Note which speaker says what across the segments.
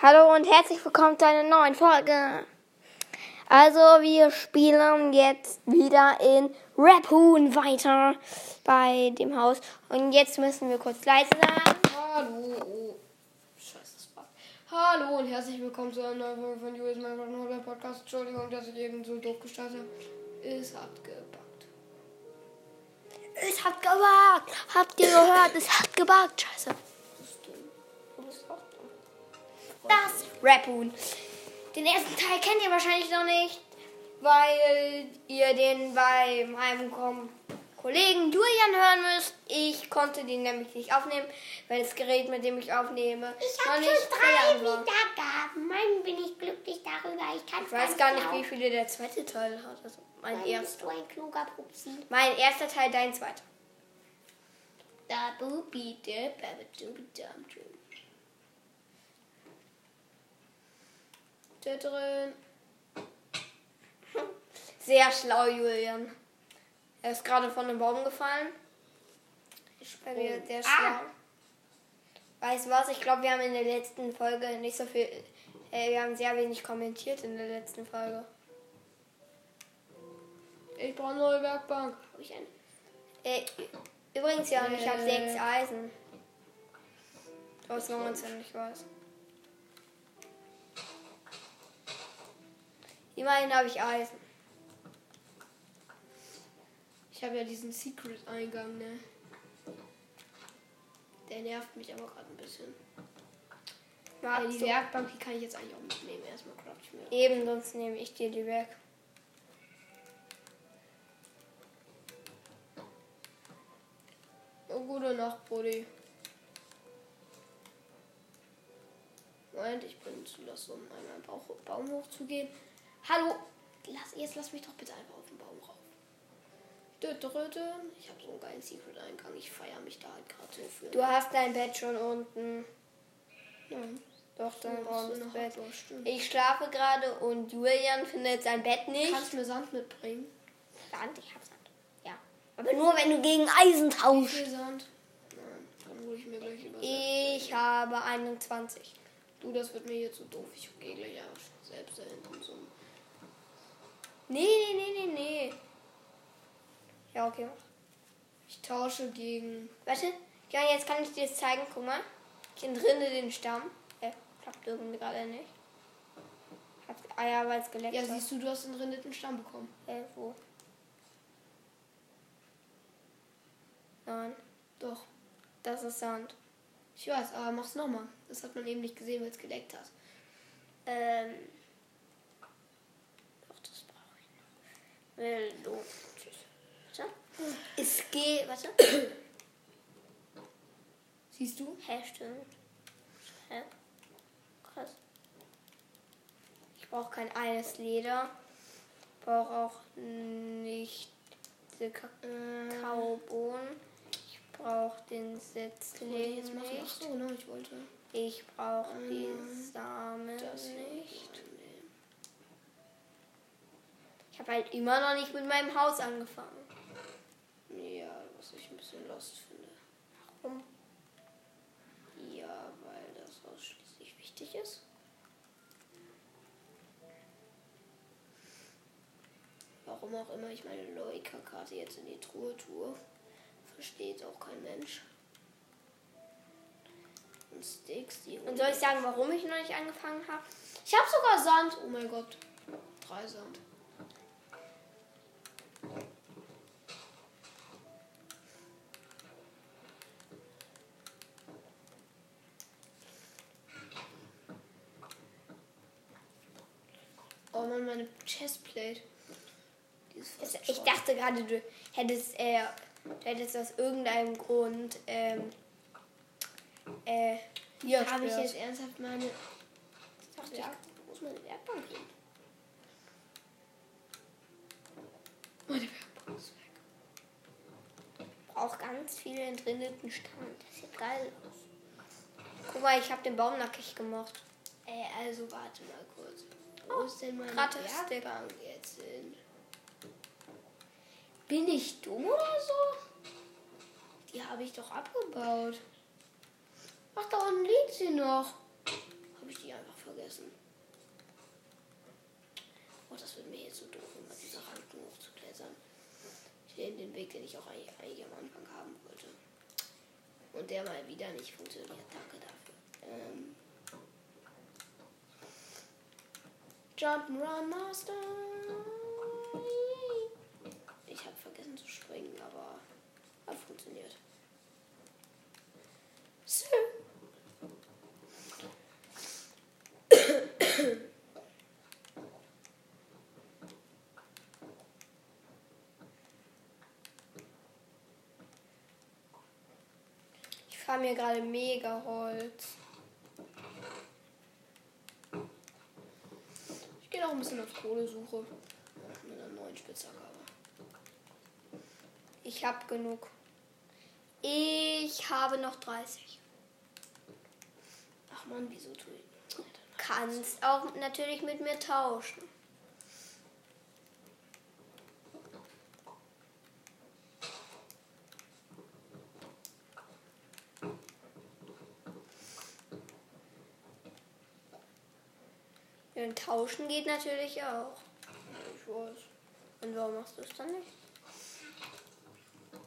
Speaker 1: Hallo und herzlich willkommen zu einer neuen Folge. Also, wir spielen jetzt wieder in Raphoon weiter bei dem Haus. Und jetzt müssen wir kurz leise sein.
Speaker 2: Hallo. Hallo und herzlich willkommen zu einer neuen Folge von US Minecraft Podcast. Entschuldigung, dass ich eben so doof gestartet habe. Es hat gebackt.
Speaker 1: Es hat gebackt. Habt ihr gehört? Es hat gebackt. Scheiße.
Speaker 2: Das
Speaker 1: Raphoon. Den ersten Teil kennt ihr wahrscheinlich noch nicht, weil ihr den bei meinem Kollegen Julian hören müsst. Ich konnte den nämlich nicht aufnehmen, weil das Gerät, mit dem ich aufnehme,
Speaker 3: Ich
Speaker 1: noch
Speaker 3: habe
Speaker 1: nicht
Speaker 3: schon drei
Speaker 1: war.
Speaker 3: Wiedergaben. Mann, bin ich glücklich darüber. Ich kann
Speaker 1: Ich weiß gar nicht, wie viele der zweite Teil hat. Also mein
Speaker 3: Dann bist
Speaker 1: erster.
Speaker 3: du ein kluger Pupsi.
Speaker 1: Mein erster Teil, dein zweiter.
Speaker 3: Da bubi de babadubi dum dum.
Speaker 2: Der drin.
Speaker 1: Sehr schlau, Julian. Er ist gerade von einem Baum gefallen. Ich bin mir sehr schlau. Weißt du was? Ich glaube, wir haben in der letzten Folge nicht so viel. Äh, wir haben sehr wenig kommentiert in der letzten Folge.
Speaker 2: Ich brauche eine neue Werkbank.
Speaker 3: Hab ich einen?
Speaker 1: Äh, übrigens, Jan, ich habe
Speaker 2: Äh.
Speaker 1: sechs Eisen. Du hast 19, ich weiß. Immerhin habe ich Eisen.
Speaker 2: Ich habe ja diesen Secret-Eingang, ne? Der nervt mich aber gerade ein bisschen. Ja, die Werkbank, die kann ich jetzt eigentlich auch mitnehmen. Erstmal craft ich mir.
Speaker 1: Eben, sonst nehme ich dir die weg.
Speaker 2: Oh, gute Nacht, Brody. Moment, ich bin zu lass, um meinen Bauch, Baum hochzugehen. Hallo! Lass, jetzt lass mich doch bitte einfach auf den Baum rauf. Ich habe so einen geilen Secret-Eingang. Ich feiere mich da halt gerade so für.
Speaker 1: Du hast dein Bett schon unten.
Speaker 2: Nein.
Speaker 1: Doch, dein
Speaker 2: eine
Speaker 1: Bett.
Speaker 2: Stimmt.
Speaker 1: Ich schlafe gerade und Julian findet sein Bett nicht.
Speaker 2: Kannst du mir Sand mitbringen?
Speaker 1: Sand, ich hab Sand. Ja. Aber nur wenn du gegen Eisen
Speaker 2: Wie
Speaker 1: tauschst.
Speaker 2: viel Sand? Nein, dann hole ich mir gleich lieber
Speaker 1: Ich habe 21.
Speaker 2: Du, das wird mir hier zu doof. Ich gehe gleich selbst dahin und so.
Speaker 1: Nee, nee, nee, nee, nee. Ja, okay.
Speaker 2: Ich tausche gegen.
Speaker 1: Warte. Ja, jetzt kann ich dir das zeigen. Guck mal. Ich entrinne den Stamm. Äh, klappt irgendwie gerade nicht. Hat, ah ja, weil es geleckt
Speaker 2: Ja,
Speaker 1: hat.
Speaker 2: siehst du, du hast einen rendeten Stamm bekommen.
Speaker 1: Äh, wo? Nein,
Speaker 2: Doch.
Speaker 1: das ist Sand.
Speaker 2: Ich weiß, aber mach's nochmal. Das hat man eben nicht gesehen, weil es geleckt hat.
Speaker 1: Ähm. Doch, das brauche ich du. Tschüss. Warte. Es geht. Warte.
Speaker 2: Siehst du?
Speaker 1: Hä, stimmt. Hä? Krass. Ich brauche kein eines Leder. Ich brauche auch nicht diese Kakaobohnen. Ich brauche den Setzling nicht.
Speaker 2: so, ne, ich wollte.
Speaker 1: Ich brauche die
Speaker 2: Ähm,
Speaker 1: Samen nicht. Ich habe halt immer noch nicht mit meinem Haus angefangen.
Speaker 2: Ja, was ich ein bisschen lost finde.
Speaker 1: Warum?
Speaker 2: Ja, weil das ausschließlich wichtig ist. Warum auch immer ich meine Loika-Karte jetzt in die Truhe tue, versteht auch kein Mensch. Und Sticks, die.
Speaker 1: Und soll ich sagen, warum ich noch nicht angefangen habe?
Speaker 2: Ich habe sogar Sand. Oh mein Gott. Drei Sand. Oh Mann, meine Chestplate. Fast
Speaker 1: Ich dachte gerade, du hättest, äh, du hättest aus irgendeinem Grund, ähm, äh,
Speaker 2: Hier
Speaker 3: Habe ich jetzt ernsthaft meine.
Speaker 2: dachte ich, wo ist meine Werkbank hin? Meine Werkbank ist weg.
Speaker 1: braucht ganz viel entrindeten Stamm. Das sieht geil aus. Guck mal, ich habe den Baum nackig gemacht.
Speaker 3: Ey, also warte mal kurz. Wo ist denn meine Werkbank jetzt hin? Bin ich dumm oder so? Die habe ich doch abgebaut. Ach, da unten liegt sie noch. Habe ich die einfach
Speaker 2: vergessen. Oh, das wird mir jetzt so doof, um diese Ranken hochzuklettern. Ich nehme den Weg, den ich auch eigentlich, eigentlich am Anfang haben wollte. Und der mal wieder nicht funktioniert. Danke dafür. Ähm, Jump'n'Run Master. Ich habe vergessen zu springen, aber hat funktioniert. So.
Speaker 1: Ich fahre mir gerade mega Holz.
Speaker 2: Gehe noch ein bisschen auf Kohlesuche. Mit einer neuen Spitzhacke.
Speaker 1: Ich habe genug. Ich habe noch 30.
Speaker 2: Ach man, wieso tue ich?
Speaker 1: Kannst auch natürlich mit mir tauschen. Ja, und tauschen geht natürlich auch.
Speaker 2: Ich weiß.
Speaker 1: Und warum machst du es dann nicht?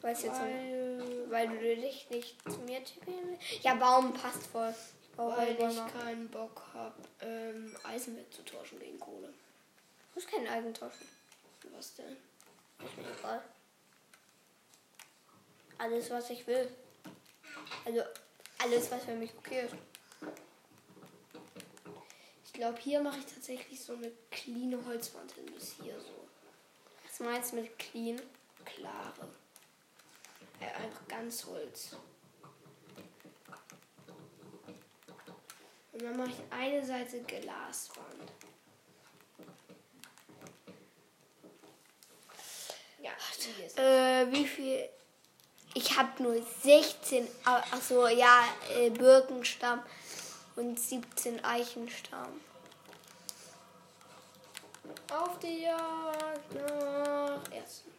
Speaker 1: Weiß jetzt
Speaker 2: Weil,
Speaker 1: weil du dich nicht zu mir tippen willst? Ja, Baum passt voll.
Speaker 2: Weil ich keinen Bock habe, ähm, Eisen wegzutauschen gegen Kohle.
Speaker 1: Du musst keinen Eisen tauschen.
Speaker 2: Was denn?
Speaker 1: Ist mir egal. Alles, was ich will. Also, alles, was für mich okay ist.
Speaker 2: Ich glaube, hier mache ich tatsächlich so eine clean Holzwand hin bis hier so.
Speaker 1: Was meinst du mit clean?
Speaker 2: Klare. Äh, einfach ganz Holz. Und dann mache ich eine Seite Glaswand. Ja, ist
Speaker 1: Äh, wie viel? Ich habe nur 16, ah, ach so, ja, äh, Birkenstamm und 17 Eichenstamm.
Speaker 2: auf die Jagd nach Erzen.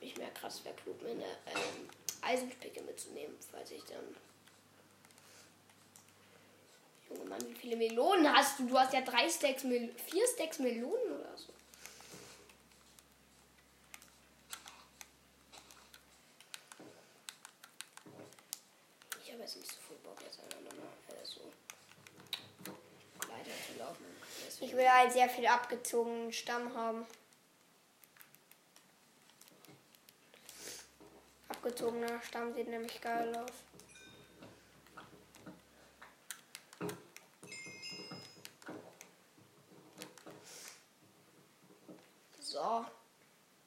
Speaker 2: Ich merke krass, wäre klug, mir eine ähm, Eisenspicke mitzunehmen, falls ich dann. Junge Mann, wie viele Melonen hast du? Du hast ja drei Stacks, Mel vier Stacks Melonen oder so. Ich habe jetzt nicht so viel Bock, jetzt einfach nochmal äh, so weiter zu laufen.
Speaker 1: Ich will halt sehr viel abgezogenen Stamm haben. Abgezogener Stamm sieht nämlich geil aus.
Speaker 2: So.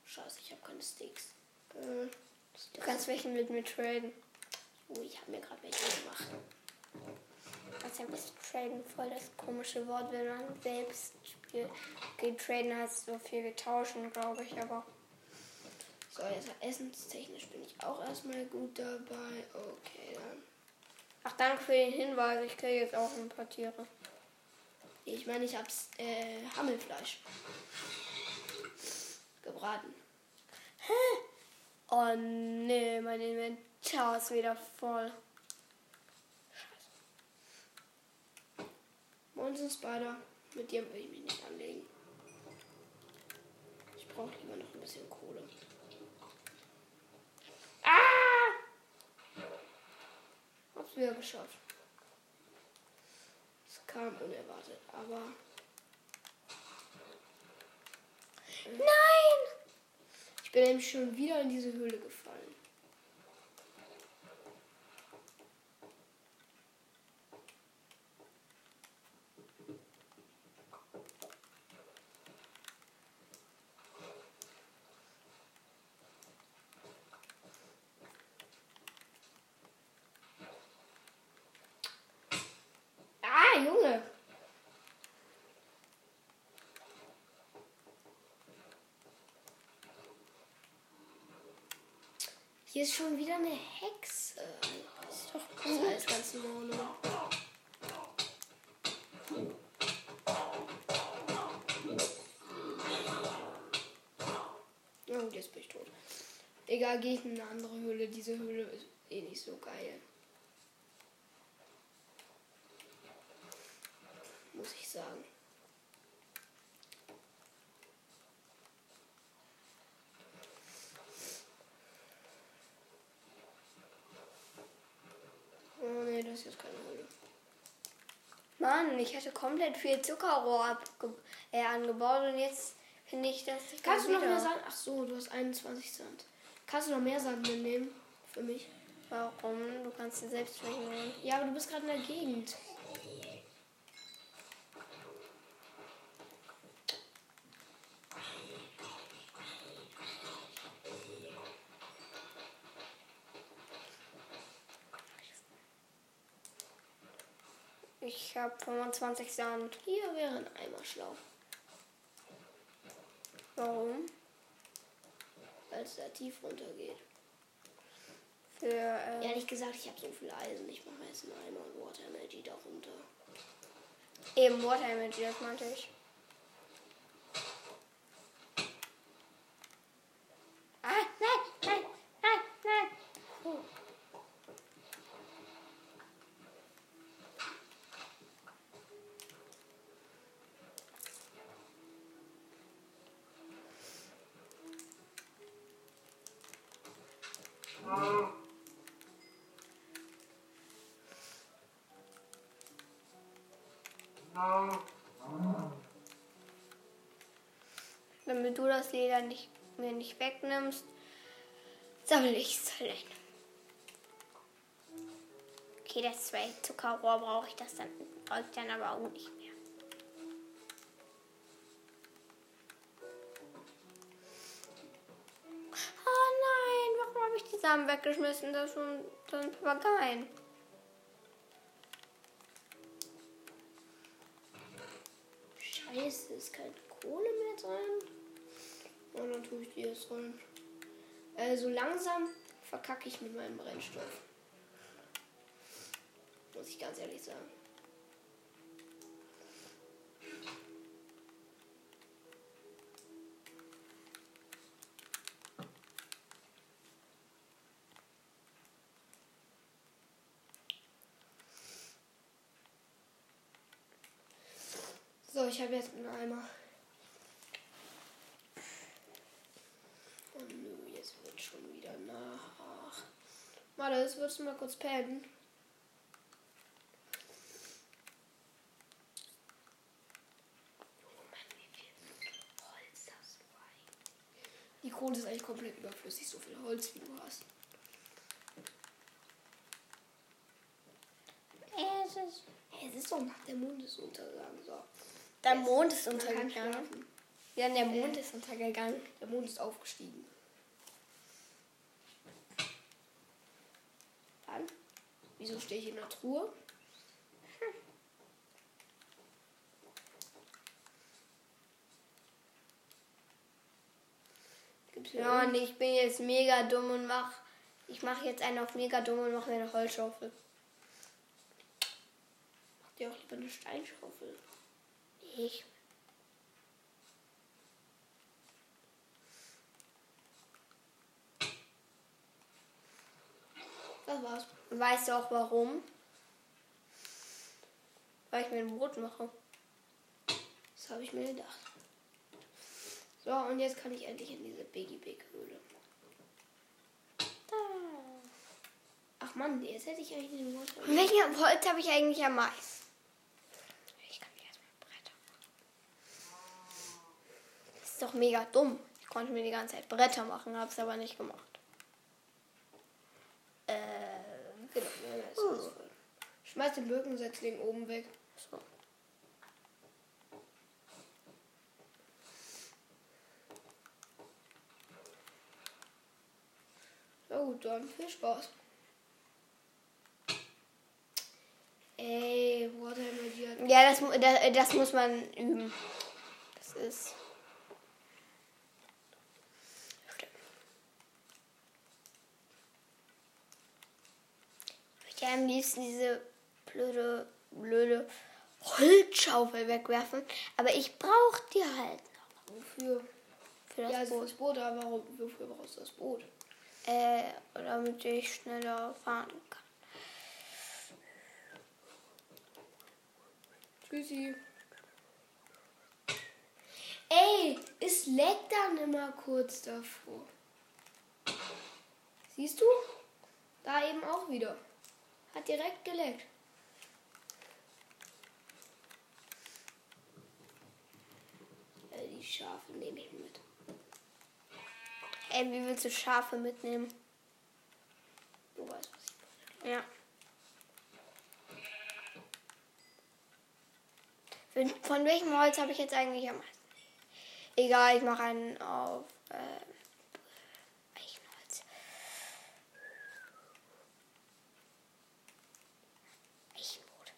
Speaker 2: Scheiße, ich habe keine Sticks. Äh,
Speaker 1: Du kannst welche mit mir traden.
Speaker 2: oh, ich habe mir gerade welche gemacht.
Speaker 1: Ein bisschen traden voll das komische Wort, wenn man selbst spielt. Okay, traden heißt so viel wie tauschen, glaube ich, aber.
Speaker 2: So, jetzt essenstechnisch bin ich auch erstmal gut dabei. Okay, dann.
Speaker 1: Ach, danke für den Hinweis. Ich kriege jetzt auch ein paar Tiere.
Speaker 2: Ich meine, ich hab's äh, Hammelfleisch. Gebraten.
Speaker 1: Oh nee, mein Inventar ist wieder voll.
Speaker 2: Monster Spider. Mit dir will ich mich nicht anlegen. Ich brauche lieber noch ein bisschen Kohle. Ah! Hab's wieder geschafft. Es kam unerwartet, aber
Speaker 1: Nein!
Speaker 2: ich bin nämlich schon wieder in diese Höhle gefallen. Ah, Junge! Hier ist schon wieder eine Hexe. Ist doch besser als ganz normal. Ja gut, jetzt bin ich tot. Egal, gehe ich in eine andere Höhle. Diese Höhle ist eh nicht so geil. muss ich sagen. Oh nee, das ist jetzt keine Höhle.
Speaker 1: Mann, ich komplett viel Zuckerrohr abge äh, angebaut und jetzt finde ich das.
Speaker 2: Kannst du noch
Speaker 1: wieder.
Speaker 2: mehr Sand? Ach so, du hast 21 Sand. Kannst du noch mehr Sand mitnehmen? Für mich?
Speaker 1: Warum? Du kannst dir selbst welche.
Speaker 2: Ja, aber du bist gerade in der Gegend.
Speaker 1: Ich habe 25 Sand.
Speaker 2: Hier wäre ein Eimer schlau.
Speaker 1: Warum?
Speaker 2: Weil es da tief runtergeht.
Speaker 1: Für. Äh,
Speaker 2: Ehrlich gesagt, ich habe so viel Eisen. Ich mache jetzt einen Eimer und Water Energy darunter.
Speaker 1: Eben Water Energy, das meinte ich. Ah, nein, nein, nein, nein. Oh. Damit du das Leder nicht, mir nicht wegnimmst, sammle ich es halt ein. Okay, das zwei Zuckerrohr brauche ich das dann, brauche ich dann aber auch nicht Samen weggeschmissen? Das sind, das sind Papageien.
Speaker 2: Scheiße, ist keine Kohle mehr drin. Und dann tue ich die jetzt rein. Äh, so langsam verkacke ich mit meinem Brennstoff. Muss ich ganz ehrlich sagen. Ich habe jetzt einen Eimer. Oh nö, jetzt wird schon wieder nach. Warte, jetzt würdest du mal kurz pennen. Oh Mann, wie viel Holz hast du eigentlich? Die Kohle ist eigentlich komplett überflüssig, so viel Holz wie du hast.
Speaker 1: Es ist
Speaker 2: es ist doch nach der Mondesuntergang. So.
Speaker 1: Der
Speaker 2: Jetzt
Speaker 1: Mond ist untergegangen. Ja, der Mond ist untergegangen.
Speaker 2: Der Mond ist aufgestiegen. Dann? Wieso stehe ich in der Truhe? Gibt's hier
Speaker 1: Ja, und ich bin jetzt mega dumm und mach. Ich mache jetzt einen auf mega dumm und mache mir eine Holzschaufel.
Speaker 2: Macht ihr auch lieber eine Steinschaufel?
Speaker 1: Ich.
Speaker 2: Das war's.
Speaker 1: Weißt du auch warum? Weil ich mir ein Brot mache.
Speaker 2: Das habe ich mir gedacht. So, und jetzt kann ich endlich in diese Biggie Big Höhle. Ach Mann, jetzt hätte ich eigentlich den.
Speaker 1: Und welchen Holz habe ich eigentlich am meisten? Ich kann mir erstmal Bretter machen. Das ist doch mega dumm. Ich konnte mir die ganze Zeit Bretter machen, habe es aber nicht gemacht. Äh,
Speaker 2: Genau, ist alles voll. Schmeiß den Birkensetzling oben weg.
Speaker 1: so.
Speaker 2: Na gut, dann viel Spaß. Ey, Water Energy hat.
Speaker 1: Ja, das, das, das muss man üben. Das ist. Ich würde ja am liebsten diese blöde, blöde Holzschaufel wegwerfen. Aber ich brauche die halt noch
Speaker 2: Wofür?
Speaker 1: für das
Speaker 2: Ja, also
Speaker 1: Boot.
Speaker 2: das Boot, aber warum, wofür brauchst du das Boot?
Speaker 1: Äh, damit ich schneller fahren kann.
Speaker 2: Tschüssi. Ey, es leckt dann immer kurz davor. Siehst du? Da eben auch wieder. Hat direkt geleckt. Äh, die Schafe nehme ich mit.
Speaker 1: Ey, wie willst du Schafe mitnehmen?
Speaker 2: Du weißt, was ich meine.
Speaker 1: Ja. Von, von welchem Holz habe ich jetzt eigentlich am meisten? Egal, ich mache einen auf äh, Eichenholz. Eichenbrot.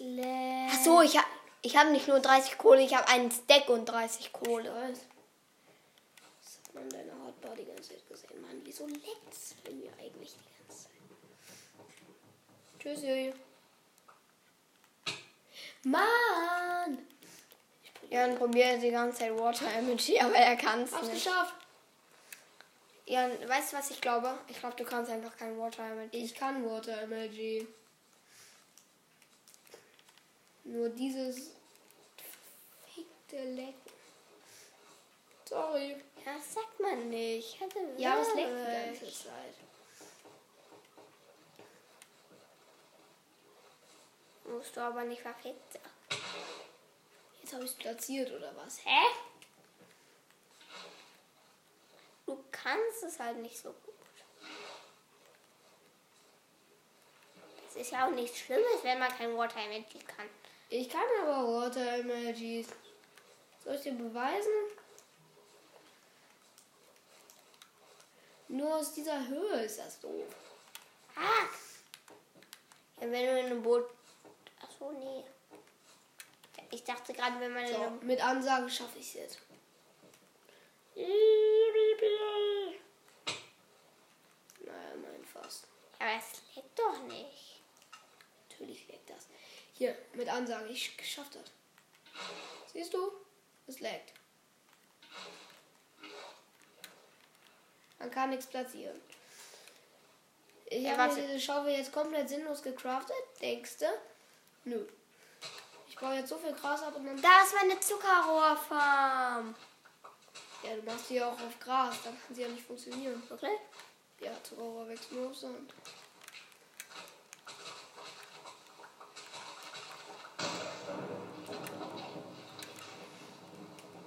Speaker 2: Leckt.
Speaker 1: Ach so, ich habe ich hab nicht nur 30 Kohle, ich habe einen Stack und 30 Kohle.
Speaker 2: Das hat man in deiner Hotbar die ganze Zeit gesehen. Mann, wieso leckt's bei mir eigentlich die ganze Zeit? Tschüssi. Mann!
Speaker 1: Jan probiert die ganze Zeit Water Emoji, aber er kann es nicht.
Speaker 2: geschafft.
Speaker 1: Jan, weißt du, was ich glaube? Ich glaube, du kannst einfach kein Water Emoji.
Speaker 2: Ich kann Water Emoji. Nur dieses verfickte Lecken. Sorry.
Speaker 1: Ja, das sagt man nicht. Ich hatte
Speaker 2: Ja, es leckt die ganze Zeit.
Speaker 1: Musst du aber nicht verfickt.
Speaker 2: Jetzt habe ich es platziert oder was?
Speaker 1: Hä? Du kannst es halt nicht so gut. Es ist ja auch nichts Schlimmes, wenn man kein Water Emoji kann.
Speaker 2: Ich kann aber Water Emojis. Soll ich dir beweisen? Nur aus dieser Höhe ist das doof.
Speaker 1: Ah! Ja, wenn du in einem Boot. Achso, nee. Ich dachte gerade, wenn man
Speaker 2: So,
Speaker 1: einem.
Speaker 2: mit Ansage schaffe ich es jetzt. Naja, mein fast.
Speaker 1: Aber es leckt doch nicht.
Speaker 2: Hier, mit Ansage, ich geschafft das. Siehst du? Es leckt. Man kann nichts platzieren. Ich
Speaker 1: Ja,
Speaker 2: habe diese Schaufel jetzt komplett sinnlos gecraftet, denkst du? Nö. Ich baue jetzt so viel Gras ab und dann.
Speaker 1: Da ist meine Zuckerrohrfarm.
Speaker 2: Ja, du machst die ja auch auf Gras, dann kann sie ja nicht funktionieren.
Speaker 1: Wirklich?
Speaker 2: Ja, Zuckerrohr wächst nur auf Sand.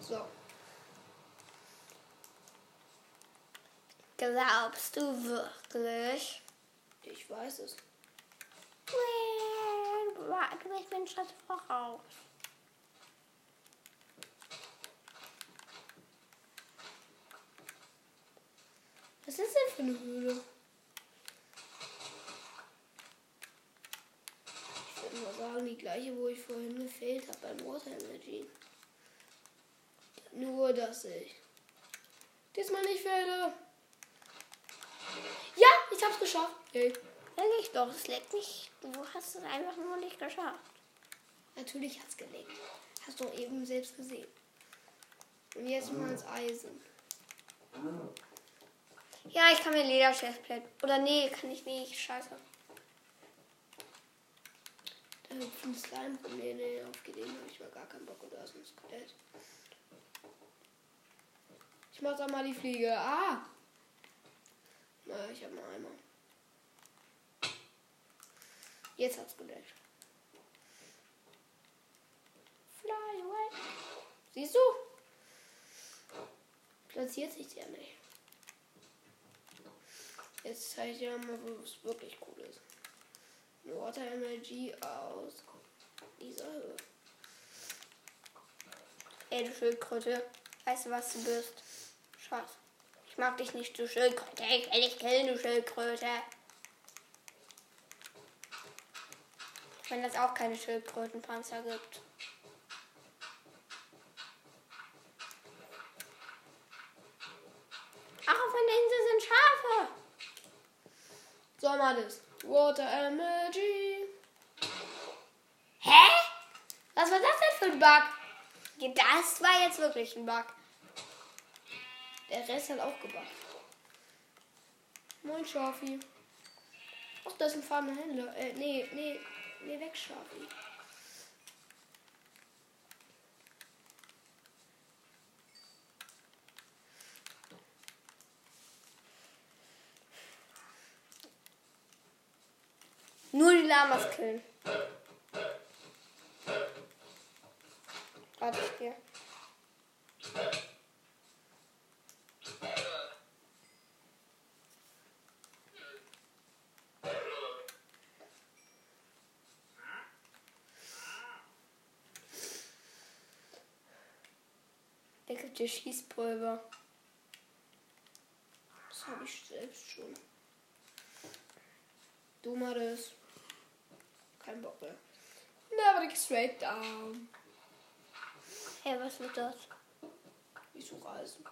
Speaker 2: So,
Speaker 1: Glaubst du wirklich?
Speaker 2: ich weiß es.
Speaker 1: Du bist mir einen Schritt voraus.
Speaker 2: Was ist denn für eine Höhle? Ich würde mal sagen, die gleiche, wo ich vorhin gefehlt habe beim Water Energy. Nur, dass ich diesmal nicht fehle. Ja, ich hab's geschafft.
Speaker 1: Sag ich doch, es leckt nicht. Du hast es einfach nur nicht geschafft.
Speaker 2: Natürlich hat's gelegt. Hast du eben selbst gesehen. Und jetzt mal ins Eisen.
Speaker 1: Ja, ich kann mir Lederchestplate. Oder nee, kann ich nicht. Scheiße.
Speaker 2: Da hüpft ein Slime rum. Nee, nee, auf den habe ich mal gar keinen Bock. Da ist ein Skelett. Ich mach da mal die Fliege. Ah! Naja, ich habe mal einmal. Jetzt hat's geleckt. Fly away. Siehst du? Platziert sich der nicht. Jetzt zeige ich dir mal, wo es wirklich cool ist. Water Energy aus dieser Höhe.
Speaker 1: Ey, du Schildkröte. Weißt du, was du bist? Schatz. Mag dich nicht, du Schildkröte. Ich will dich killen, du Schildkröte. Wenn es auch keine Schildkrötenpanzer gibt. Ach, auf der Insel sind Schafe.
Speaker 2: So, mal das. Water Energy.
Speaker 1: Hä?
Speaker 2: Was war das denn für ein Bug?
Speaker 1: Das war jetzt wirklich ein Bug.
Speaker 2: Der Rest hat auch gebracht. Moin, Schafi. Ach, das ist ein farbener Händler. Äh, nee, nee, nee, weg, Schafi.
Speaker 1: Nur die Lamas killen. Warte, ich gehe. Dir Schießpulver.
Speaker 2: Das habe ich selbst schon. Du mal das. Kein Bock mehr. Never dig straight down.
Speaker 1: Hey, was wird das?
Speaker 2: Ich suche Eisen.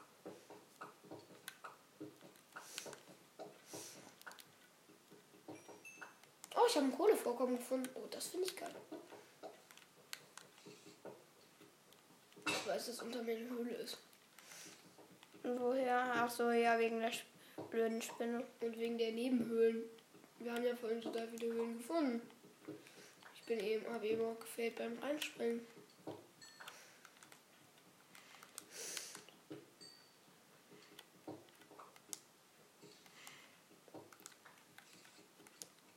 Speaker 2: Oh, ich habe ein Kohlevorkommen gefunden. Oh, das finde ich geil. Weiß, dass unter mir eine Höhle ist.
Speaker 1: Woher? Ach so, ja, wegen der blöden Spinne.
Speaker 2: Und wegen der Nebenhöhlen. Wir haben ja vorhin total viele Höhlen gefunden. Ich bin eben, habe eben auch gefällt beim Reinspringen.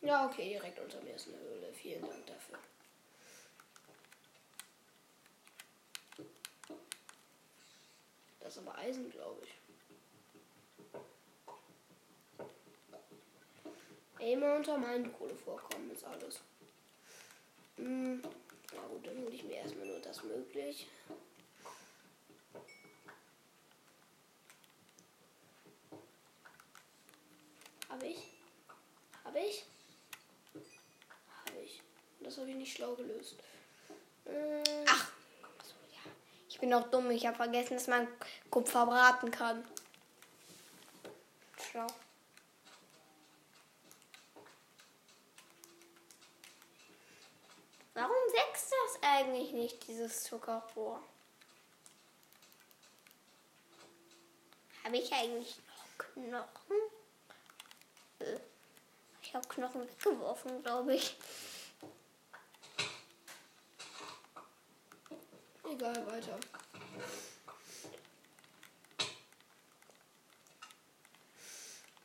Speaker 2: Ja, okay, direkt unter mir ist eine Höhle. Vielen Dank dafür. Das ist aber Eisen, glaube ich. Immer unter meinen Kohlevorkommen ist alles. Hm, na gut, dann hole ich mir erstmal nur das möglich. Habe ich? Habe ich? Habe ich. Das habe ich nicht schlau gelöst. Äh,
Speaker 1: Ach. Ich bin auch dumm. Ich habe vergessen, dass man Kupfer braten kann. Schlau. Warum wächst das eigentlich nicht, dieses Zuckerrohr? Habe ich eigentlich noch Knochen? Ich habe Knochen weggeworfen, glaube ich.
Speaker 2: Egal, weiter.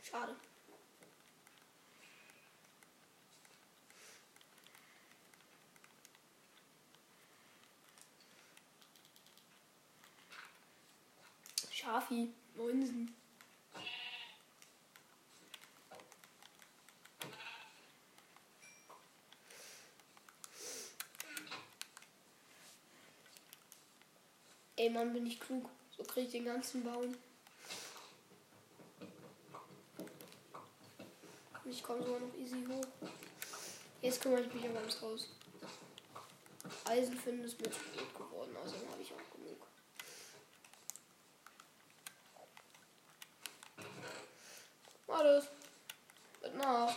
Speaker 2: Schade. Schafi, Moinsen. Mann, bin ich klug. So krieg ich den ganzen Baum. Ich komme sogar noch easy hoch. Jetzt kümmere ich mich aber ums Haus. Eisen finden ist mir zu gut geworden, also habe ich auch genug. Alles. Mit nach.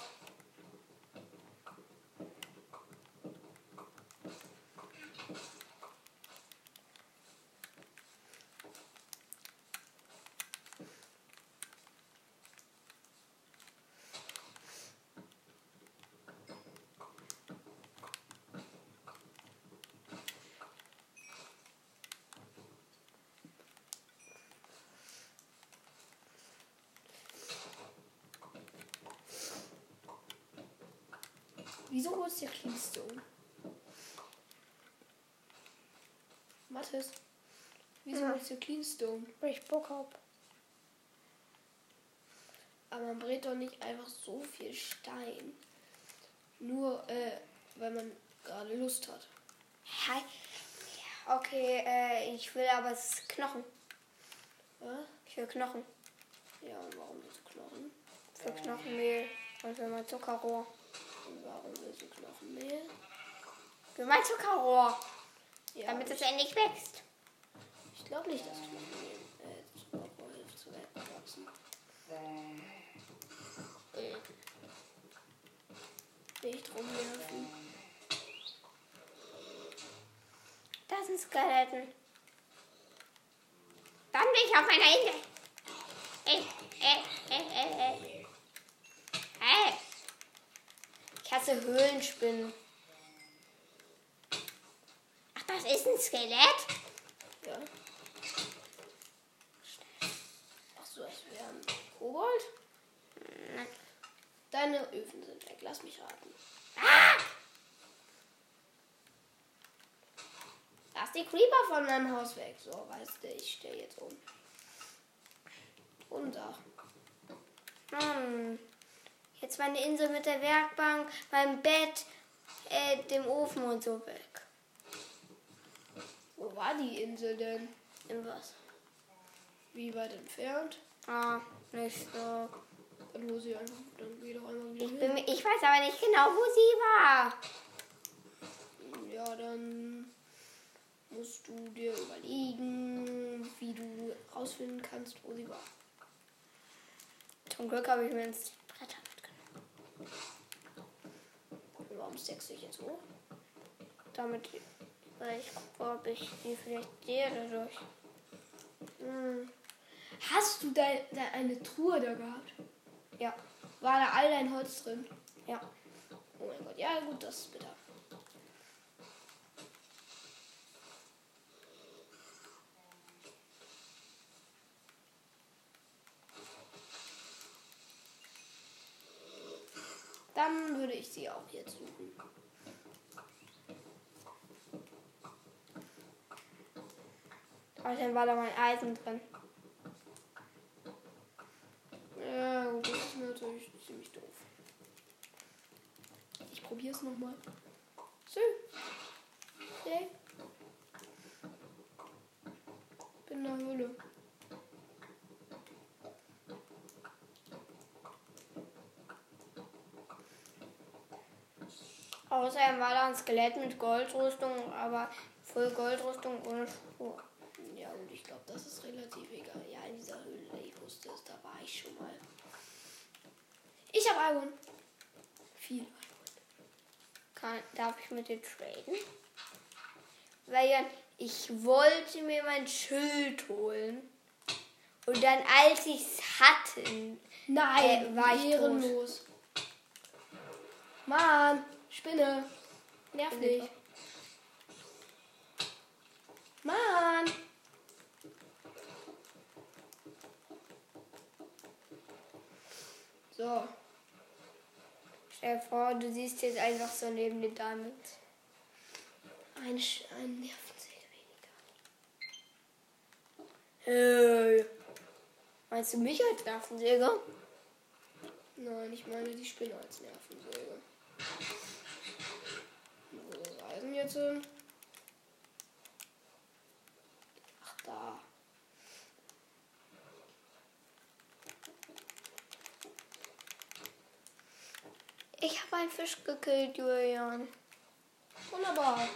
Speaker 2: Wieso holst du dir Cleanstone? Mathis, wieso
Speaker 1: Ja.
Speaker 2: holst du Cleanstone?
Speaker 1: Weil ich Bock hab.
Speaker 2: Aber man brät doch nicht einfach so viel Stein. Nur, äh, weil man gerade Lust hat.
Speaker 1: Hi. Okay, äh, ich will aber es ist Knochen.
Speaker 2: Was?
Speaker 1: Ich will Knochen.
Speaker 2: Ja, und warum willst du Knochen?
Speaker 1: Für Knochenmehl und für mein Zuckerrohr.
Speaker 2: Und warum willst du Knochenmehl?
Speaker 1: Für mein Zuckerrohr.
Speaker 2: Ja,
Speaker 1: damit es endlich wächst.
Speaker 2: ich, glaube nicht, dass Knochenmehl äh, Zuckerrohr hilft zu wachsen. Nicht rumwerfen.
Speaker 1: Das sind Skeletten. Dann bin ich auf meiner Insel. Hey, hey, hey, hey, hey. Hey. Ich hasse Höhlenspinnen. Das ist ein Skelett?
Speaker 2: Ja. Achso, es wäre ein Kobold? Nein. Deine Öfen sind weg, lass mich raten.
Speaker 1: Ah!
Speaker 2: Lass die Creeper von deinem Haus weg. So, weißt du, ich stehe jetzt um. Und auch.
Speaker 1: Hm. Jetzt meine Insel mit der Werkbank, meinem Bett, äh, dem Ofen und so weg.
Speaker 2: Wo war die Insel denn?
Speaker 1: In was?
Speaker 2: Wie weit entfernt?
Speaker 1: Ah, nicht so.
Speaker 2: Dann muss ich einfach, dann geh doch einmal wieder
Speaker 1: Ich, bin, ich weiß aber nicht genau, wo sie war.
Speaker 2: Ja, dann musst du dir überlegen, wie du rausfinden kannst, wo sie war.
Speaker 1: Zum Glück habe ich mir ins Bretter mitgenommen.
Speaker 2: Warum steckst du dich jetzt hoch?
Speaker 1: Damit, weil ich gucke, ob ich sie vielleicht sehe dadurch.
Speaker 2: Hm. Hast du da, da eine Truhe da gehabt?
Speaker 1: Ja,
Speaker 2: War da all dein Holz drin?
Speaker 1: ja.
Speaker 2: Oh mein Gott, ja gut, das ist bitter. Dann würde ich sie auch jetzt suchen.
Speaker 1: Außerdem war da mein Eisen drin.
Speaker 2: Ja, gut, das ist natürlich ziemlich doof. Ich probiere es nochmal. So. Okay. Bin in der Höhle.
Speaker 1: Außerdem war da ein Skelett mit Goldrüstung, aber voll Goldrüstung ohne Spur.
Speaker 2: Ja, und ich glaube, das ist relativ egal. Ja, in dieser Höhle, ich wusste es, da war ich schon mal. Ich habe Iron. Viel Iron.
Speaker 1: Kann, darf ich mit dir traden? Weil ja, ich wollte mir mein Schild holen. Und dann, als ich es hatte,
Speaker 2: Nein,
Speaker 1: Äh, war ich
Speaker 2: ehrenlos. Mann, Spinne. Nerv nicht. Mann. So,
Speaker 1: stell dir vor, du siehst jetzt einfach so neben den Diamonds.
Speaker 2: ein, Sch- ein Nervensäge weniger.
Speaker 1: Hey. Meinst du mich als Nervensäge?
Speaker 2: Nein, ich meine die Spinne als Nervensäge. Wo ist das Eisen jetzt hin? Ach, da.
Speaker 1: Ich habe einen Fisch gekillt, Julian.
Speaker 2: Wunderbar.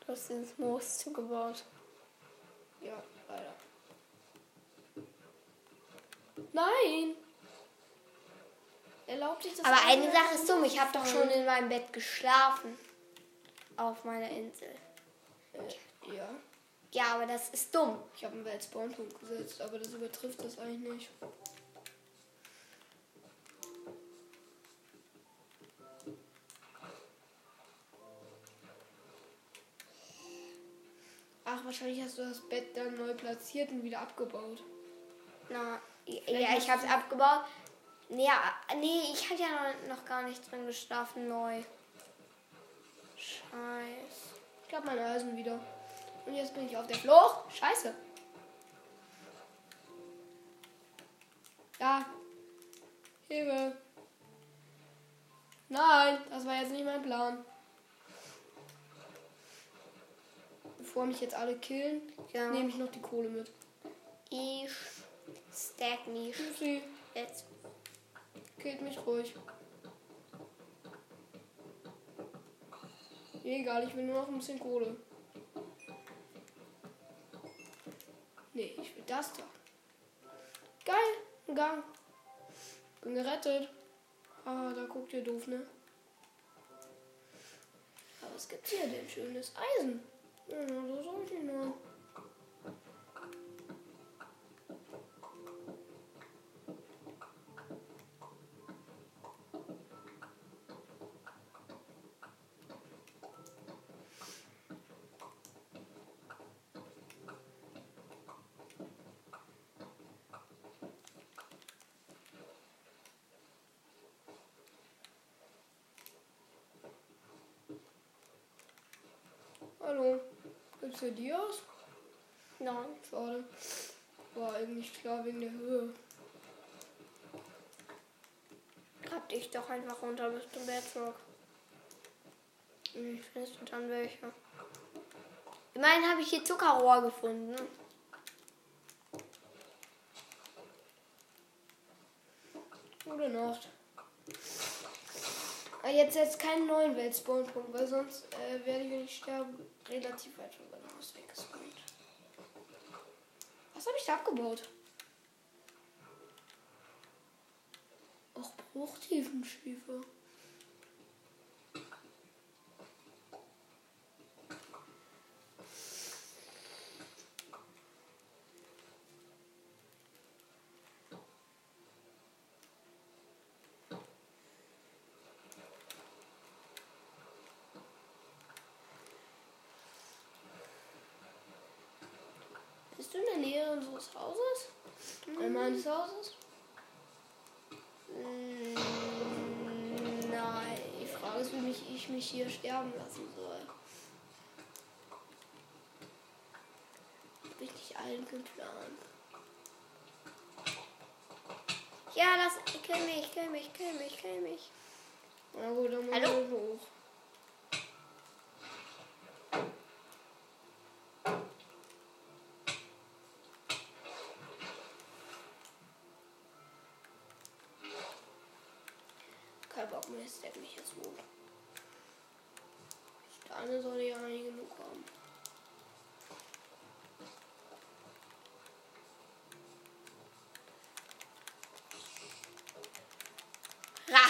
Speaker 1: Du hast ins Moos zugebaut.
Speaker 2: Ja, leider. Nein! Erlaubt sich das
Speaker 1: Aber eine Sache ist dumm, ich habe doch schon in meinem Bett geschlafen. Auf meiner Insel.
Speaker 2: Äh, ja.
Speaker 1: Ja, aber das ist dumm.
Speaker 2: Ich habe einen Weltspawnpunkt gesetzt, aber das übertrifft das eigentlich nicht. Ach, wahrscheinlich hast du das Bett dann neu platziert und wieder abgebaut.
Speaker 1: Na, ja,
Speaker 2: Vielleicht
Speaker 1: ich habe es abgebaut. Nee, Ja, nee, ich hatte ja noch, noch gar nicht drin geschlafen neu. Scheiße.
Speaker 2: Ich glaube mein Eisen wieder. Und jetzt bin ich auf der Flucht. Scheiße. Ja. Hilfe. Nein, das war jetzt nicht mein Plan. Bevor mich jetzt alle killen,
Speaker 1: Ja.
Speaker 2: nehme ich noch die Kohle mit.
Speaker 1: Ich stack mich
Speaker 2: Tschüssi.
Speaker 1: jetzt.
Speaker 2: Killt mich ruhig. Egal, ich will nur noch ein bisschen Kohle. Nee, ich will das da. Geil, ein Gang. Bin gerettet. Ah, da guckt ihr doof, ne? Aber was gibt's hier denn? Schönes Eisen. Ja, so soll ich ihn Hallo. Gibt's hier Dias?
Speaker 1: Nein.
Speaker 2: Schade. War eigentlich klar wegen der Höhe.
Speaker 1: Grab dich doch einfach runter bis zum Bedrock. Ich findest du dann welche. Immerhin habe ich hier Zuckerrohr gefunden.
Speaker 2: Gute Nacht. Jetzt jetzt keinen neuen Weltspawnpunkt, weil sonst äh, werde ich, wenn ich sterbe, relativ weit von meinem Haus weggespawnt. Was habe ich da abgebaut? Auch Bruchtiefenschiefer. Bist du in der Nähe unseres Hauses? Äh, meines Hauses?
Speaker 1: Mm, Nein.
Speaker 2: Die Frage ist, wie mich, ich mich hier sterben lassen soll. Hab ich nicht allen geplant.
Speaker 1: Ja, das. Kill mich, kill mich, kill mich, kill mich.
Speaker 2: Na gut, dann muss
Speaker 1: Hallo?
Speaker 2: ich hoch.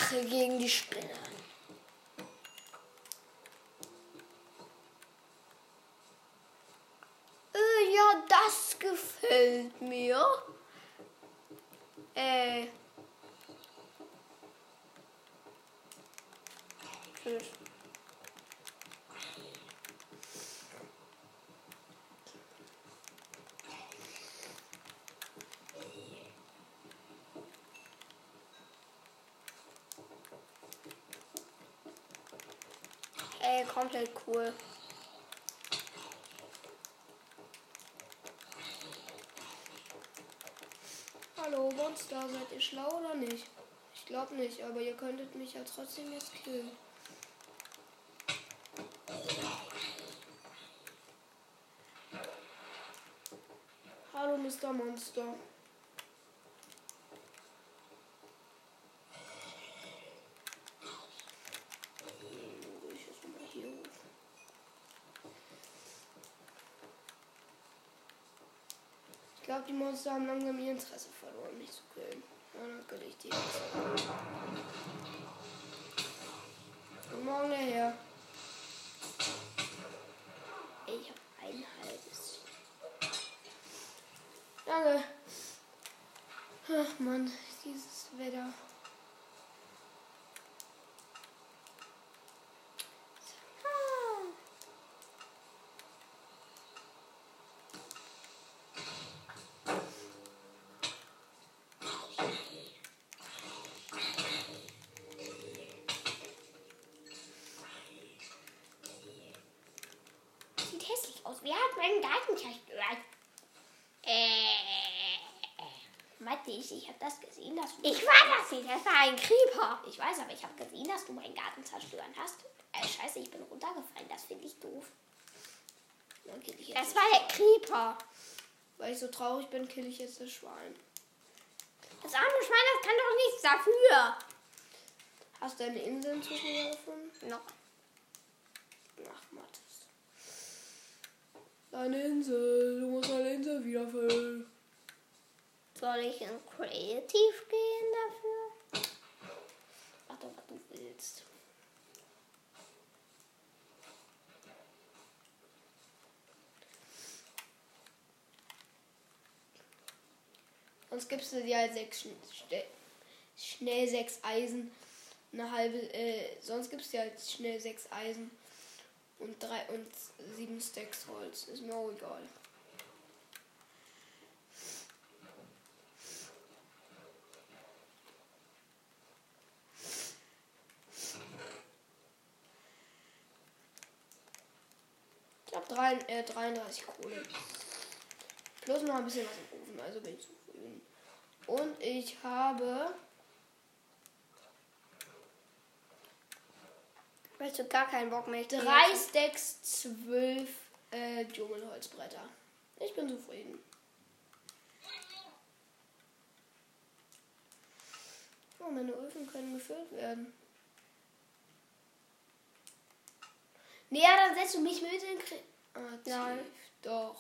Speaker 1: Rache gegen die Spinner. Äh, ja, das gefällt mir. Äh. Tschüss. Ey, komplett cool.
Speaker 2: Hallo Monster, seid ihr schlau oder nicht? Ich glaube nicht, aber ihr könntet mich ja trotzdem jetzt killen. Hallo Mr. Monster. Hm, Ich jetzt mal hier hoch. Ich glaube, die Monster haben langsam ihr Interesse verloren, mich zu killen. Ja, dann kill ich die jetzt. Guten Morgen, der Herr.
Speaker 1: Ich hab ein halbes.
Speaker 2: Danke. Ach Mann, dieses Wetter.
Speaker 1: Ah. Sieht hässlich aus. Wer hat meinen Garten zerstört? Äh.
Speaker 3: Warte, ich, ich habe das gesehen, dass du.
Speaker 1: Ich war das nicht, das war ein Creeper.
Speaker 3: Ich weiß, aber ich habe gesehen, dass du meinen Garten zerstören hast. Äh, scheiße, ich bin runtergefallen. Das finde ich doof. Dann kill ich jetzt
Speaker 1: Das war der Creeper.
Speaker 2: Weil ich so traurig bin, kill ich jetzt das Schwein.
Speaker 1: Das arme Schwein, das kann doch nichts dafür.
Speaker 2: Hast du eine Insel inzwischen gefunden?
Speaker 1: Noch.
Speaker 2: Ach, Mathis. Deine Insel, du musst deine Insel wiederfüllen.
Speaker 1: Soll ich in Creative gehen dafür?
Speaker 3: Mach doch, was du willst.
Speaker 2: Sonst gibst du dir halt sechs schn schnell, schnell sechs Eisen, eine halbe, äh, sonst gibst du dir halt schnell sechs Eisen und drei und sieben Stacks Holz. Ist mir auch egal. drei, äh, 33 Kohle. Plus noch ein bisschen was im Ofen, also bin ich zufrieden. Und ich habe
Speaker 1: Weißt du, gar keinen Bock mehr. Ich
Speaker 2: drei Stacks, zwölf äh, Dschungelholzbretter. Ich bin zufrieden. Oh, meine Öfen können gefüllt werden. Nee, ja, dann setzt du mich mit in Kri ah,
Speaker 1: Nein.
Speaker 2: Doch.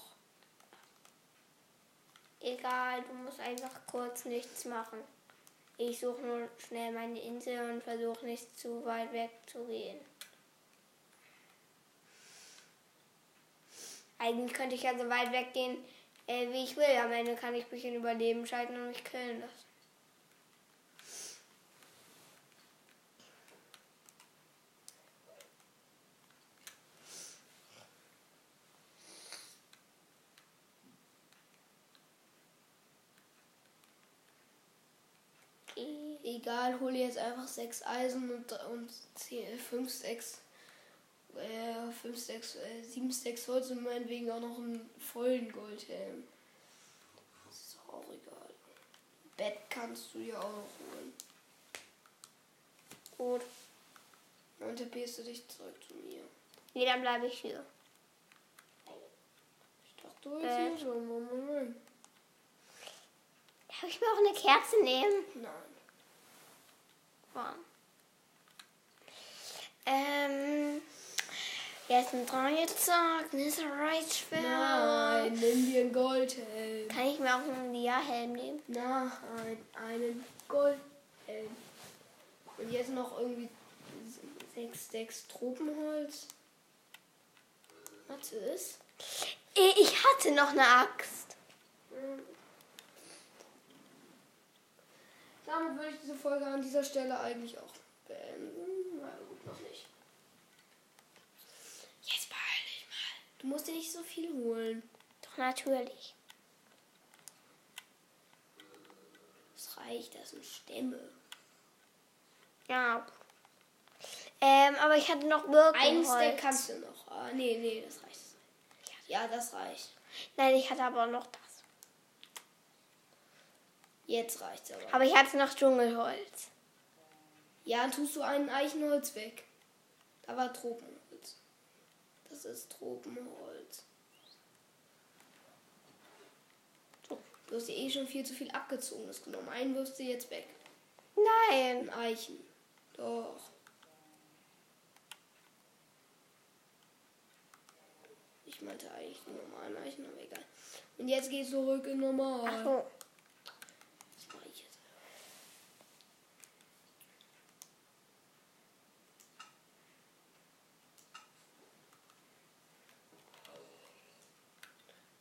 Speaker 1: Egal, du musst einfach kurz nichts machen. Ich suche nur schnell meine Insel und versuche nicht zu weit weg zu gehen. Eigentlich könnte ich ja so weit weggehen, äh, wie ich will. Am Ende kann ich mich in Überleben schalten und mich killen lassen.
Speaker 2: Egal, hol jetzt einfach sechs Eisen und, und zehn, fünf, sechs, äh, fünf, sechs, äh, sieben, sechs Holz und meinetwegen auch noch einen vollen Goldhelm. Das ist doch auch egal. Bett kannst du dir auch noch holen.
Speaker 1: Gut.
Speaker 2: Dann tapierst du dich zurück zu mir.
Speaker 1: Nee, dann bleibe ich hier.
Speaker 2: Ich dachte, du willst hier
Speaker 1: Bett.
Speaker 2: schon. Moment.
Speaker 1: Darf ich mir auch eine Kerze nehmen?
Speaker 2: Nein.
Speaker 1: Ja. Ähm. Jetzt ein Dreizack, ein Reitschwert.
Speaker 2: Nein, nimm dir einen Goldhelm.
Speaker 1: Kann ich mir auch einen Dia-Helm nehmen?
Speaker 2: Nein, einen Goldhelm. Und jetzt noch irgendwie sechs Stacks Tropenholz. Was ist?
Speaker 1: Eh, Ich hatte noch eine Axt.
Speaker 2: Damit würde ich diese Folge an dieser Stelle eigentlich auch beenden. Na gut, noch nicht. Jetzt beeil dich mal. Du musst dir nicht so viel holen.
Speaker 1: Doch, natürlich.
Speaker 2: Es reicht, das sind Stämme.
Speaker 1: Ja. Ähm, aber ich hatte noch Birkenholz.
Speaker 2: Stack kannst du noch. Ah, nee, nee, das reicht. Ja, das reicht.
Speaker 1: Nein, ich hatte aber noch das.
Speaker 2: Jetzt reicht's aber.
Speaker 1: Aber ich hatte noch Dschungelholz.
Speaker 2: Ja, tust du einen Eichenholz weg. Da war Tropenholz. Das ist Tropenholz. So, du hast dir eh schon viel zu viel abgezogenes genommen. Einen wirfst du jetzt weg.
Speaker 1: Nein.
Speaker 2: Ein Eichen. Doch. Ich meinte eigentlich einen normalen Eichen, aber egal. Und jetzt geh zurück in normal.
Speaker 1: Ach so.
Speaker 2: Das mach ich jetzt.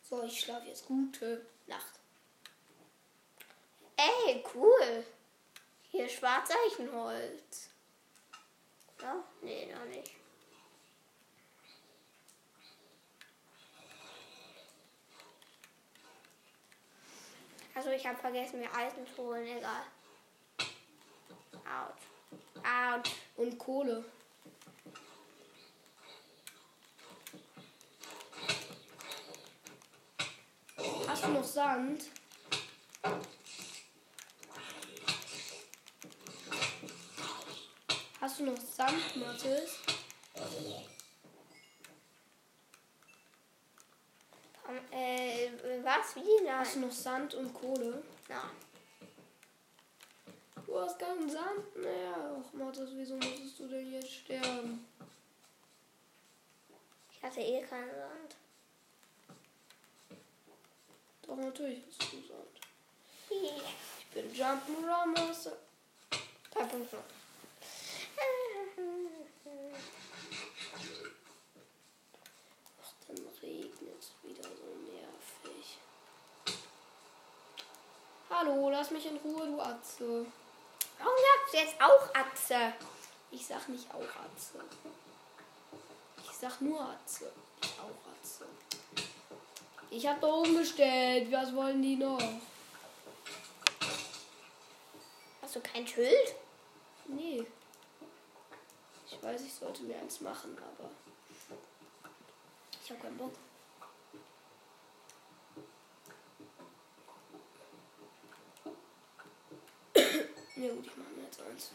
Speaker 2: So, ich schlafe jetzt. Gute Nacht.
Speaker 1: Ey, cool. Hier Schwarzeichenholz. Ja? Nee, noch nicht. Also ich habe vergessen, mir Eisen zu holen, egal. Out. Out.
Speaker 2: Und Kohle. Hast du noch Sand? Hast du noch Sand, Mathis?
Speaker 1: Ähm, äh, was? Wie? Nein.
Speaker 2: Hast du noch Sand und Kohle?
Speaker 1: Nein.
Speaker 2: Du hast keinen Sand mehr. Ach, Mathis, wieso musstest du denn jetzt sterben?
Speaker 1: Ich hatte eh keinen Sand.
Speaker 2: Doch, natürlich hast du.
Speaker 1: Hi.
Speaker 2: Ich bin Jump'n'Run Master.
Speaker 1: Drei Punkte noch.
Speaker 2: Ach, dann regnet es wieder so nervig. Hallo, lass mich in Ruhe, du Atze.
Speaker 1: Warum sagst du jetzt auch Atze?
Speaker 2: Ich sag nicht auch Atze. Ich sag nur Atze. Ich auch Atze. Ich hab da umgestellt. Was wollen die noch?
Speaker 1: Hast du kein Schild?
Speaker 2: Nee. Ich weiß, ich sollte mir eins machen, aber. Ich hab keinen Bock. Ne, gut, ich mache mir jetzt eins.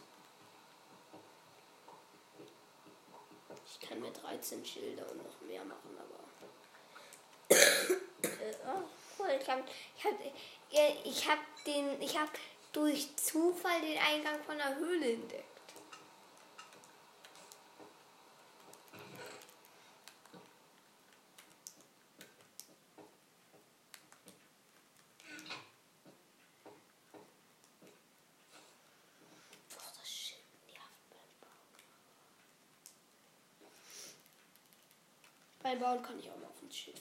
Speaker 2: Ich kann mir 13 Schilder und noch mehr machen, aber.
Speaker 1: Äh, oh, cool. Ich habe äh, ich hab den, ich habe durch Zufall den Eingang von der Höhle entdeckt.
Speaker 2: Beim Bauen. Kann ich auch mal auf ein Schild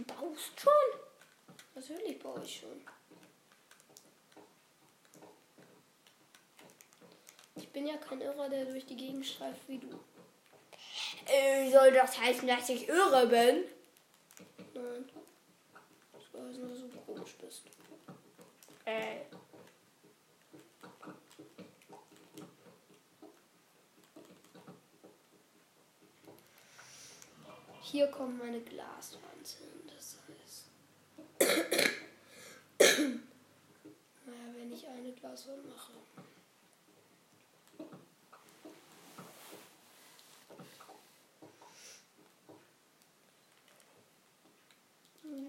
Speaker 1: du baust schon?
Speaker 2: Natürlich baue ich schon. Ich bin ja kein Irrer, der durch die Gegend streift wie du.
Speaker 1: Äh, soll das heißen, dass ich irre bin?
Speaker 2: Nein. Das soll heißen, dass du komisch bist.
Speaker 1: Äh.
Speaker 2: Hier kommt meine Glaswand hin, das heißt. naja, wenn ich eine Glaswand mache.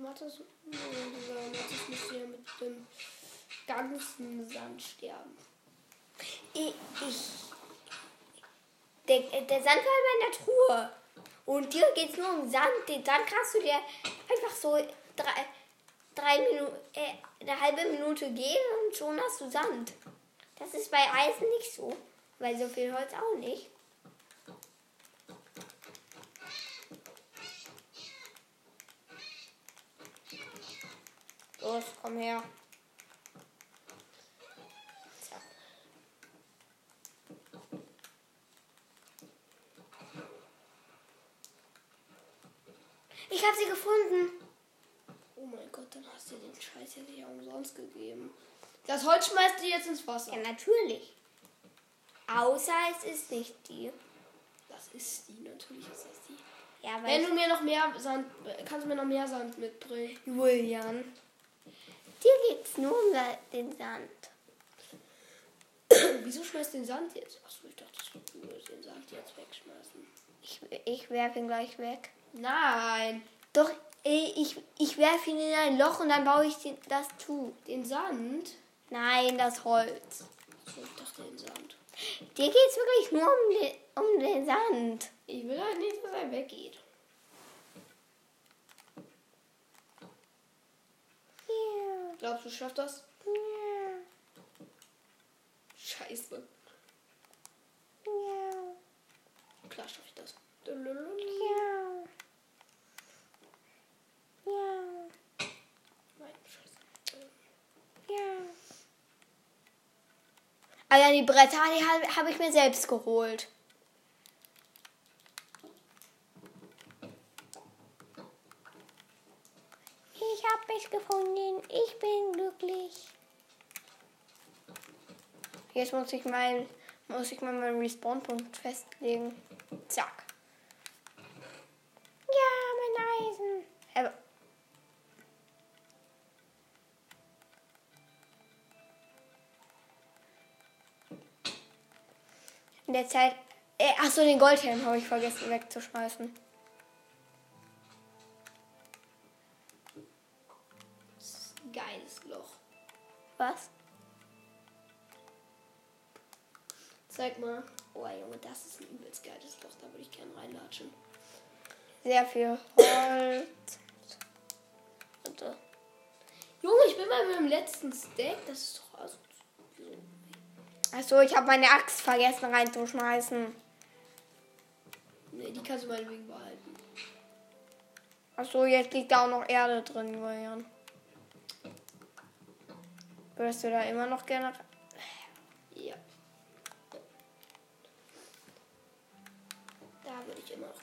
Speaker 2: Mathis, dieser Mathis müsste ja mit dem ganzen Sand sterben.
Speaker 1: Ich. ich der, der Sand war in meiner Truhe. Und dir geht es nur um Sand. Den Sand kannst du dir einfach so drei, drei Minuten, äh, eine halbe Minute gehen und schon hast du Sand. Das ist bei Eisen nicht so. Weil so viel Holz auch nicht. Los, komm her. Ich habe sie gefunden.
Speaker 2: Dann hast du den Scheiß ja nicht umsonst gegeben. Das Holz schmeißt du jetzt ins Wasser.
Speaker 1: Ja, natürlich. Außer es ist nicht die.
Speaker 2: Das ist die, natürlich ist das die.
Speaker 1: Ja,
Speaker 2: Wenn du mir noch mehr Sand, kannst du mir noch mehr Sand mitbringen.
Speaker 1: Julian. Dir geht's nur um den Sand.
Speaker 2: Wieso schmeißt du den Sand jetzt? Achso, ich dachte, du würdest den Sand jetzt wegschmeißen.
Speaker 1: Ich, ich werfe ihn gleich weg.
Speaker 2: Nein,
Speaker 1: Doch, ich, ich werfe ihn in ein Loch und dann baue ich den, das zu.
Speaker 2: den Sand.
Speaker 1: Nein, das Holz.
Speaker 2: Achso, ich dachte den Sand.
Speaker 1: Dir geht's wirklich nur um den, um den Sand.
Speaker 2: Ich will halt nicht, dass er weggeht. Glaubst du, schaffst das?
Speaker 1: ja,
Speaker 2: Scheiße.
Speaker 1: ja,
Speaker 2: Klar schaffe ich das.
Speaker 1: ja. Ja, ja. Ah ja, die Bretter, die habe hab ich mir selbst geholt. Ich habe mich gefunden. Ich bin glücklich. Jetzt muss ich mal, muss ich mal meinen Respawn-Punkt festlegen. Zack. Der Zeit. Äh, achso, den Goldhelm habe ich vergessen wegzuschmeißen.
Speaker 2: Geiles Loch.
Speaker 1: Was?
Speaker 2: Zeig mal. Oh Junge, das ist ein übelst geiles Loch. Da würde ich gerne reinlatschen.
Speaker 1: Sehr viel Holz.
Speaker 2: Junge, ich bin bei meinem letzten Steak. Das ist doch also.
Speaker 1: Achso, ich habe meine Axt vergessen reinzuschmeißen.
Speaker 2: Nee, die kannst du meinetwegen behalten.
Speaker 1: Achso, jetzt liegt da auch noch Erde drin, Julian. Würdest du da immer noch gerne.
Speaker 2: Ja. Da würde ich immer noch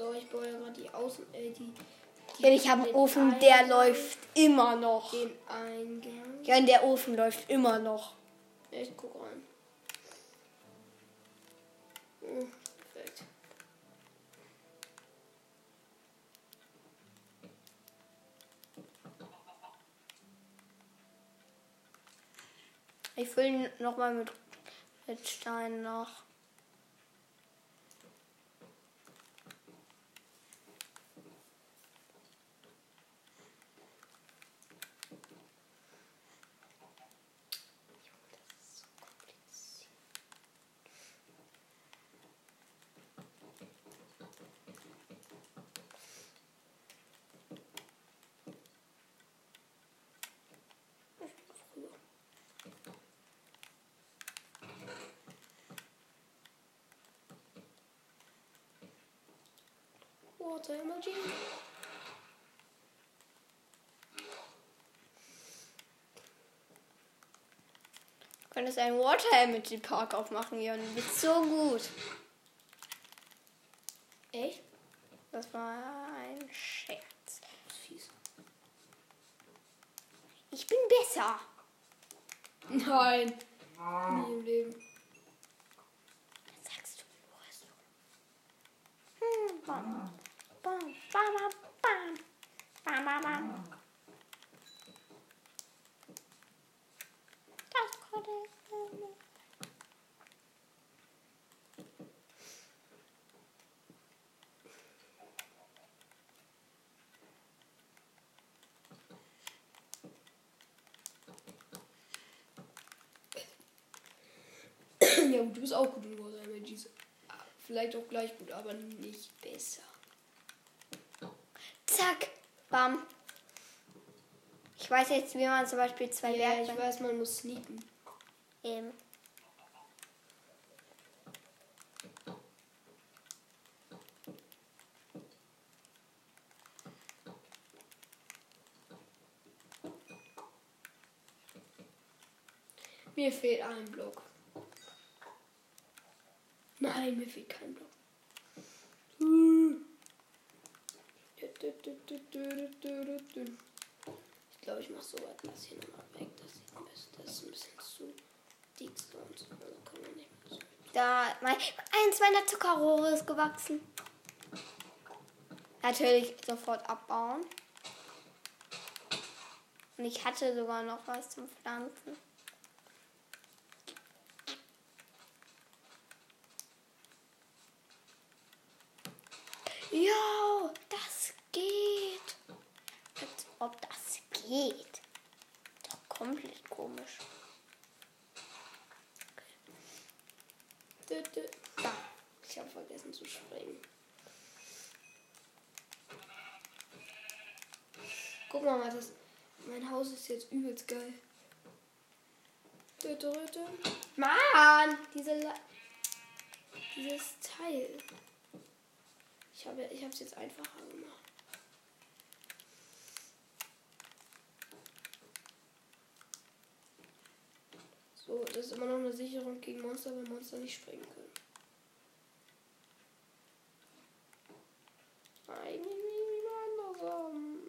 Speaker 2: So, ich baue ja gerade die Außen... Äh, die, die,
Speaker 1: Ja, ich habe einen Ofen, der
Speaker 2: Eingang-
Speaker 1: läuft immer noch.
Speaker 2: Den Eingang.
Speaker 1: Ja, und der Ofen läuft immer noch.
Speaker 2: Ich guck rein. Hm, perfekt.
Speaker 1: Ich fülle nochmal mit, mit Stein nach.
Speaker 2: Water Emoji.
Speaker 1: Du könntest einen Water Energy Park aufmachen, Jon. Du bist so gut.
Speaker 2: Echt?
Speaker 1: Das war ein Scherz.
Speaker 2: Fies.
Speaker 1: Ich bin besser.
Speaker 2: Nein. Nie im Leben.
Speaker 1: Das sagst du nur so. Hm, bam, bam, bam, bam, bam, bam, bam. Das konnte ich nicht.
Speaker 2: ja, du bist auch gut in. Ah, Vielleicht auch gleich gut, aber nicht besser.
Speaker 1: Zack, bam. Ich weiß jetzt, wie man zum Beispiel zwei
Speaker 2: Ja, ich
Speaker 1: Werkbänke...
Speaker 2: weiß, man muss sneaken.
Speaker 1: Eben.
Speaker 2: Mir fehlt ein Block. Nein, mir fehlt kein Block. Ich glaube, ich mache so weit das hier nochmal weg. Das, sieht ein bisschen, ist ein bisschen zu dick so und so. Also so.
Speaker 1: Da, mein, eins meiner Zuckerrohre ist gewachsen. Natürlich sofort abbauen. Und ich hatte sogar noch was zum Pflanzen. Jo, das geht. Als ob das geht. Doch komplett komisch.
Speaker 2: Da. Ich habe vergessen zu springen. Guck mal, das, mein Haus ist jetzt übelst geil. Mann, diese La dieses Teil. Ich habe es jetzt einfacher gemacht. So, das ist immer noch eine Sicherung gegen Monster, wenn Monster nicht springen können. Eigentlich niemand andersrum.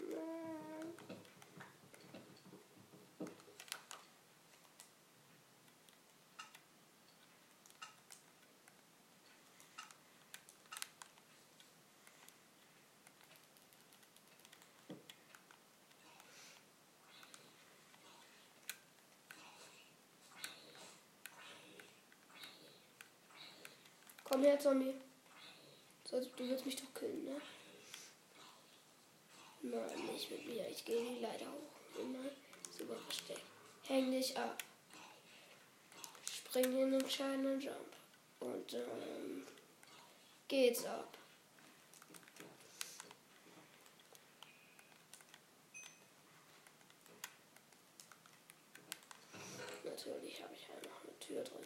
Speaker 2: Komm her, Zombie. Du willst mich doch killen, ne? Nein, nicht mit mir. Ich gehe die Leiter hoch. Immer super versteckt. Häng dich ab. Spring in den entscheidenden Jump. Und dann geht's ab. Natürlich habe ich ja noch eine Tür drin.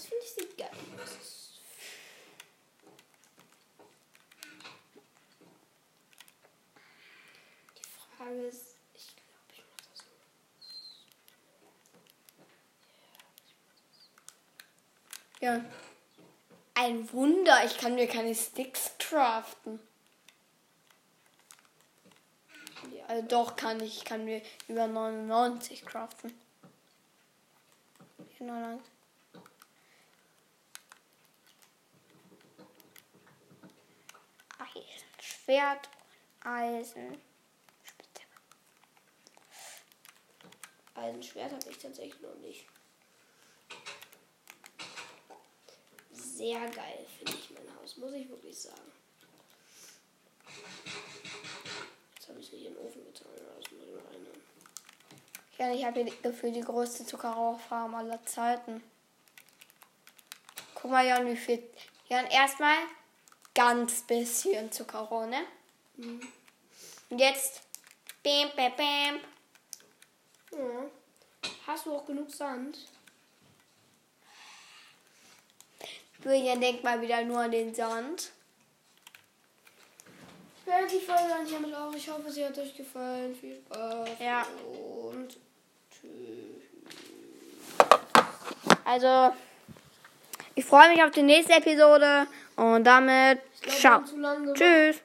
Speaker 2: Das finde ich sieht geil aus. Die Frage ist, ich glaube, ich mache das so.
Speaker 1: Ja. Ein Wunder, ich kann mir keine Sticks craften.
Speaker 2: Ja,
Speaker 1: also doch kann ich, ich kann mir über 99 craften. 99. Schwert, Eisen. Spitzhacke.
Speaker 2: Eisenschwert habe ich tatsächlich noch nicht. Sehr geil finde ich mein Haus, muss ich wirklich sagen. Jetzt habe ich nicht in den Ofen getan, das muss ich noch.
Speaker 1: Ja, ich habe hier gefühlt die größte Zuckerrohrfarm aller Zeiten. Guck mal, Jan, wie viel. Jan, erstmal ganz bisschen Zuckerrohr, ne? Und jetzt. Bam, bam, bam.
Speaker 2: Ja. Hast du auch genug Sand?
Speaker 1: Julian denkt mal wieder nur an den Sand.
Speaker 2: Ich werde die Folge dann hiermit auch. Ich hoffe, sie hat euch gefallen. Viel Spaß.
Speaker 1: Ja.
Speaker 2: Und tschüss.
Speaker 1: Also, ich freue mich auf die nächste Episode und damit
Speaker 2: glaub,
Speaker 1: ciao. Tschüss.